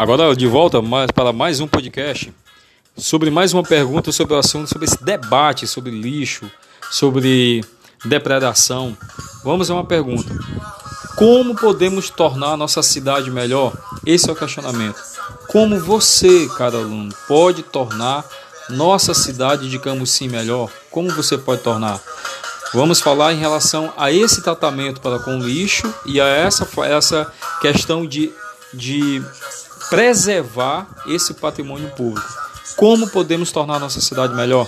Agora de volta mais, para mais um podcast sobre mais uma pergunta sobre o assunto, sobre esse debate sobre lixo, sobre depredação. Vamos a uma pergunta. Como podemos tornar a nossa cidade melhor? Esse é o questionamento. Como você, cada aluno, pode tornar nossa cidade de Camusim melhor? Como você pode tornar? Vamos falar em relação a esse tratamento para com lixo e a essa, essa questão de, de preservar esse patrimônio público. Como podemos tornar nossa cidade melhor?